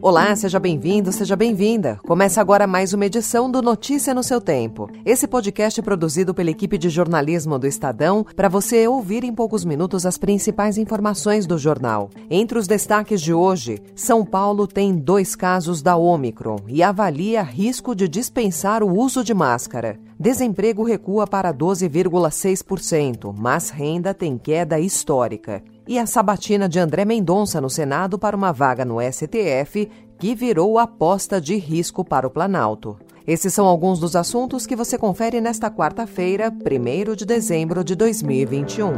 Olá, seja bem-vindo, seja bem-vinda. Começa agora mais uma edição do Notícia no seu tempo. Esse podcast é produzido pela equipe de jornalismo do Estadão para você ouvir em poucos minutos as principais informações do jornal. Entre os destaques de hoje, São Paulo tem dois casos da Omicron e avalia risco de dispensar o uso de máscara. Desemprego recua para 12,6%, mas renda tem queda histórica e a sabatina de André Mendonça no Senado para uma vaga no STF, que virou aposta de risco para o Planalto. Esses são alguns dos assuntos que você confere nesta quarta-feira, 1 de dezembro de 2021.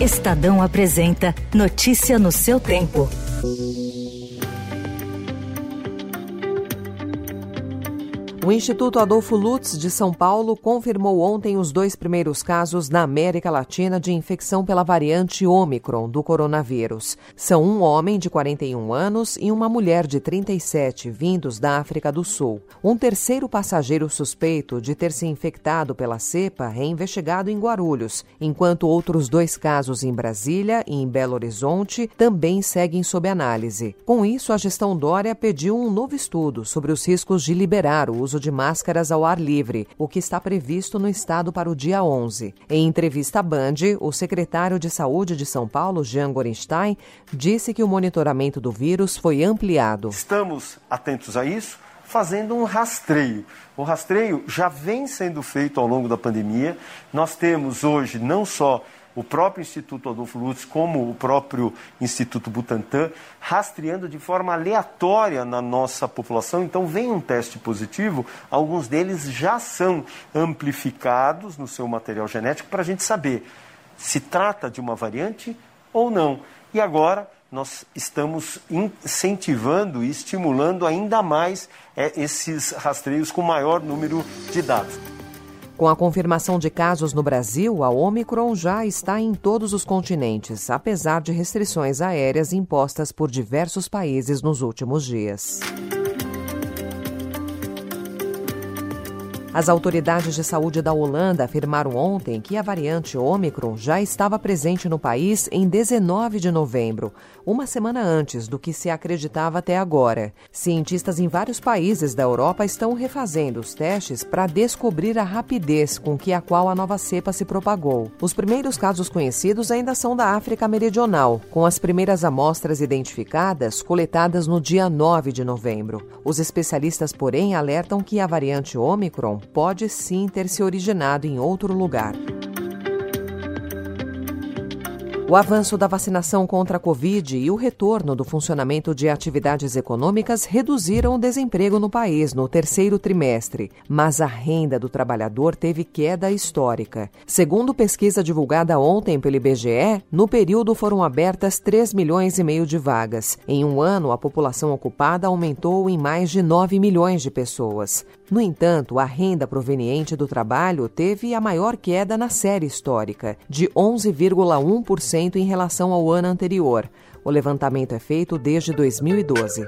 Estadão apresenta Notícia no seu tempo. O Instituto Adolfo Lutz de São Paulo confirmou ontem os dois primeiros casos na América Latina de infecção pela variante Ômicron do coronavírus. São um homem de 41 anos e uma mulher de 37, vindos da África do Sul. Um terceiro passageiro suspeito de ter se infectado pela cepa é investigado em Guarulhos, enquanto outros dois casos em Brasília e em Belo Horizonte também seguem sob análise. Com isso, a gestão Dória pediu um novo estudo sobre os riscos de liberar o uso uso de máscaras ao ar livre, o que está previsto no estado para o dia 11. Em entrevista à Band, o secretário de Saúde de São Paulo, Jean Gorenstein, disse que o monitoramento do vírus foi ampliado. Estamos atentos a isso, fazendo um rastreio. O rastreio já vem sendo feito ao longo da pandemia. Nós temos hoje não só o próprio Instituto Adolfo Lutz, como o próprio Instituto Butantan, rastreando de forma aleatória na nossa população. Então, vem um teste positivo, alguns deles já são amplificados no seu material genético para a gente saber se trata de uma variante ou não. E agora nós estamos incentivando e estimulando ainda mais é, esses rastreios com maior número de dados. Com a confirmação de casos no Brasil, a Omicron já está em todos os continentes, apesar de restrições aéreas impostas por diversos países nos últimos dias. As autoridades de saúde da Holanda afirmaram ontem que a variante Ômicron já estava presente no país em 19 de novembro, uma semana antes do que se acreditava até agora. Cientistas em vários países da Europa estão refazendo os testes para descobrir a rapidez com que a qual a nova cepa se propagou. Os primeiros casos conhecidos ainda são da África Meridional, com as primeiras amostras identificadas coletadas no dia 9 de novembro. Os especialistas, porém, alertam que a variante Ômicron pode sim ter se originado em outro lugar. O avanço da vacinação contra a Covid e o retorno do funcionamento de atividades econômicas reduziram o desemprego no país no terceiro trimestre, mas a renda do trabalhador teve queda histórica. Segundo pesquisa divulgada ontem pelo IBGE, no período foram abertas 3 milhões e meio de vagas. Em um ano, a população ocupada aumentou em mais de 9 milhões de pessoas. No entanto, a renda proveniente do trabalho teve a maior queda na série histórica, de 11,1% em relação ao ano anterior. O levantamento é feito desde 2012.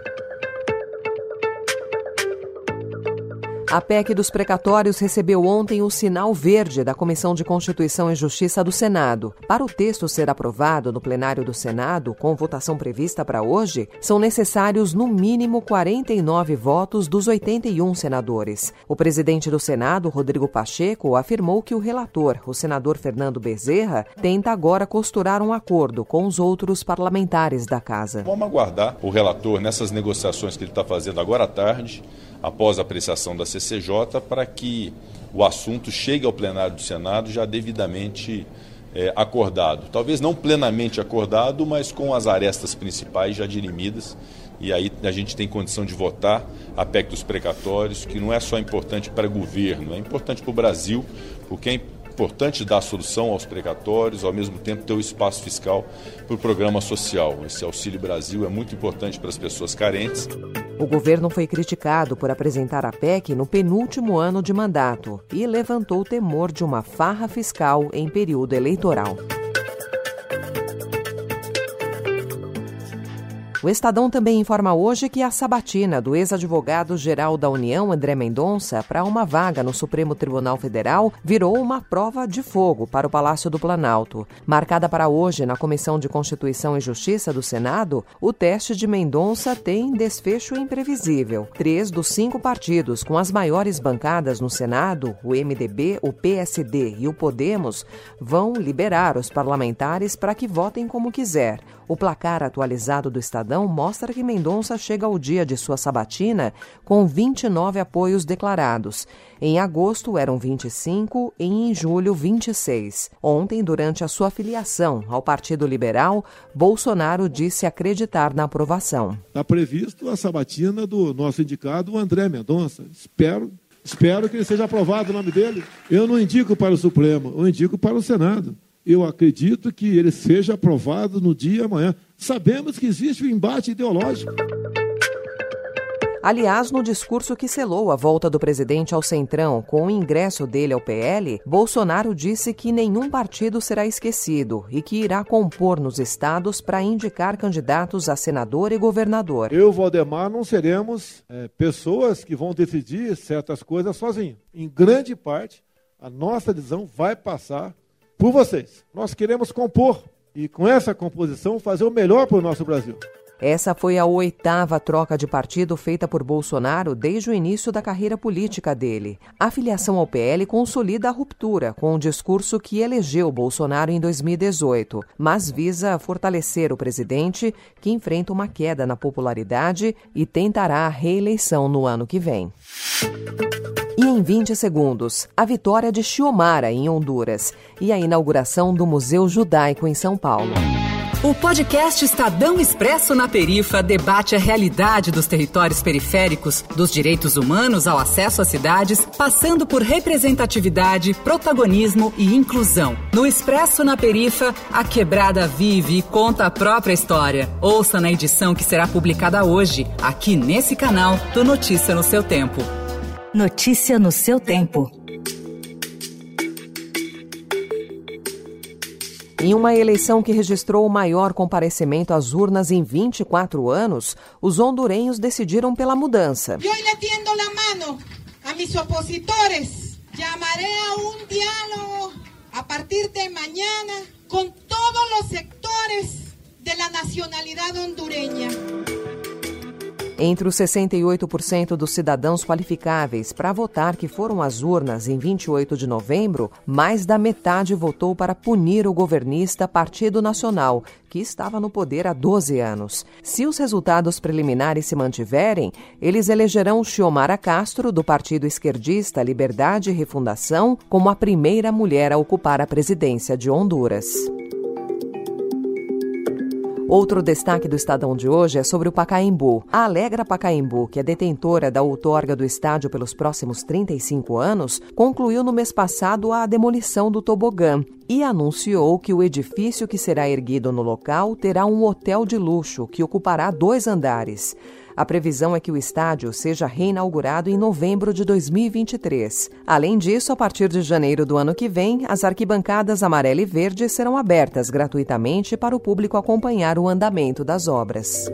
A PEC dos precatórios recebeu ontem o sinal verde da Comissão de Constituição e Justiça do Senado. Para o texto ser aprovado no plenário do Senado, com votação prevista para hoje, são necessários no mínimo 49 votos dos 81 senadores. O presidente do Senado, Rodrigo Pacheco, afirmou que o relator, o senador Fernando Bezerra, tenta agora costurar um acordo com os outros parlamentares da casa. Vamos aguardar o relator nessas negociações que ele está fazendo agora à tarde após a apreciação da CCJ, para que o assunto chegue ao plenário do Senado já devidamente é, acordado. Talvez não plenamente acordado, mas com as arestas principais já dirimidas. E aí a gente tem condição de votar a PEC dos precatórios, que não é só importante para o governo, é importante para o Brasil, porque é importante dar solução aos precatórios, ao mesmo tempo ter o espaço fiscal para o programa social. Esse Auxílio Brasil é muito importante para as pessoas carentes. O governo foi criticado por apresentar a PEC no penúltimo ano de mandato e levantou o temor de uma farra fiscal em período eleitoral. O Estadão também informa hoje que a sabatina do ex-advogado-geral da União, André Mendonça, para uma vaga no Supremo Tribunal Federal virou uma prova de fogo para o Palácio do Planalto. Marcada para hoje na Comissão de Constituição e Justiça do Senado, o teste de Mendonça tem desfecho imprevisível. Três dos cinco partidos com as maiores bancadas no Senado, o MDB, o PSD e o Podemos, vão liberar os parlamentares para que votem como quiser. O placar atualizado do Estadão mostra que Mendonça chega ao dia de sua sabatina com 29 apoios declarados. Em agosto eram 25 e em julho 26. Ontem, durante a sua filiação ao Partido Liberal, Bolsonaro disse acreditar na aprovação. Está previsto a sabatina do nosso indicado André Mendonça. Espero Espero que ele seja aprovado o nome dele. Eu não indico para o Supremo, eu indico para o Senado eu acredito que ele seja aprovado no dia amanhã. Sabemos que existe um embate ideológico. Aliás, no discurso que selou a volta do presidente ao Centrão com o ingresso dele ao PL, Bolsonaro disse que nenhum partido será esquecido e que irá compor nos estados para indicar candidatos a senador e governador. Eu, Valdemar, não seremos é, pessoas que vão decidir certas coisas sozinhos. Em grande parte, a nossa decisão vai passar por vocês. Nós queremos compor e, com essa composição, fazer o melhor para o nosso Brasil. Essa foi a oitava troca de partido feita por Bolsonaro desde o início da carreira política dele. A filiação ao PL consolida a ruptura com o discurso que elegeu Bolsonaro em 2018, mas visa fortalecer o presidente, que enfrenta uma queda na popularidade e tentará a reeleição no ano que vem. Em 20 segundos, a vitória de Xiomara em Honduras e a inauguração do Museu Judaico em São Paulo. O podcast Estadão Expresso na Perifa debate a realidade dos territórios periféricos, dos direitos humanos ao acesso às cidades, passando por representatividade, protagonismo e inclusão. No Expresso na Perifa, a quebrada vive e conta a própria história. Ouça na edição que será publicada hoje, aqui nesse canal do Notícia no seu tempo. Notícia no seu tempo. Em uma eleição que registrou o maior comparecimento às urnas em 24 anos, os hondurenhos decidiram pela mudança. Eu le tiendo la mano a mis opositores. Llamaré a un diálogo a partir de mañana con todos los sectores de la nacionalidad hondureña. Entre os 68% dos cidadãos qualificáveis para votar que foram às urnas em 28 de novembro, mais da metade votou para punir o governista Partido Nacional, que estava no poder há 12 anos. Se os resultados preliminares se mantiverem, eles elegerão Xiomara Castro, do partido esquerdista Liberdade e Refundação, como a primeira mulher a ocupar a presidência de Honduras. Outro destaque do Estadão de hoje é sobre o Pacaembu. A Alegra Pacaembu, que é detentora da outorga do estádio pelos próximos 35 anos, concluiu no mês passado a demolição do tobogã e anunciou que o edifício que será erguido no local terá um hotel de luxo que ocupará dois andares. A previsão é que o estádio seja reinaugurado em novembro de 2023. Além disso, a partir de janeiro do ano que vem, as arquibancadas amarela e verde serão abertas gratuitamente para o público acompanhar o andamento das obras.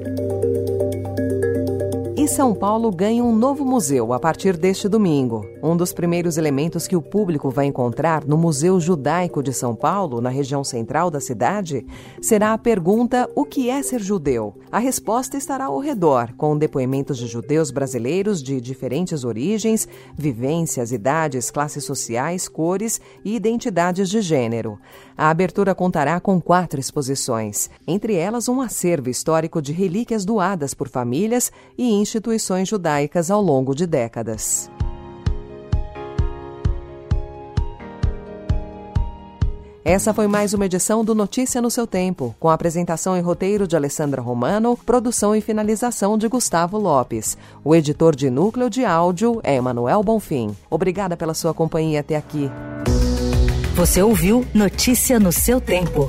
São Paulo ganha um novo museu a partir deste domingo. Um dos primeiros elementos que o público vai encontrar no Museu Judaico de São Paulo, na região central da cidade, será a pergunta: o que é ser judeu? A resposta estará ao redor, com depoimentos de judeus brasileiros de diferentes origens, vivências, idades, classes sociais, cores e identidades de gênero. A abertura contará com quatro exposições, entre elas um acervo histórico de relíquias doadas por famílias e instituições judaicas ao longo de décadas. Essa foi mais uma edição do Notícia no seu tempo, com apresentação e roteiro de Alessandra Romano, produção e finalização de Gustavo Lopes. O editor de núcleo de áudio é Emanuel Bonfim. Obrigada pela sua companhia até aqui. Você ouviu Notícia no seu tempo.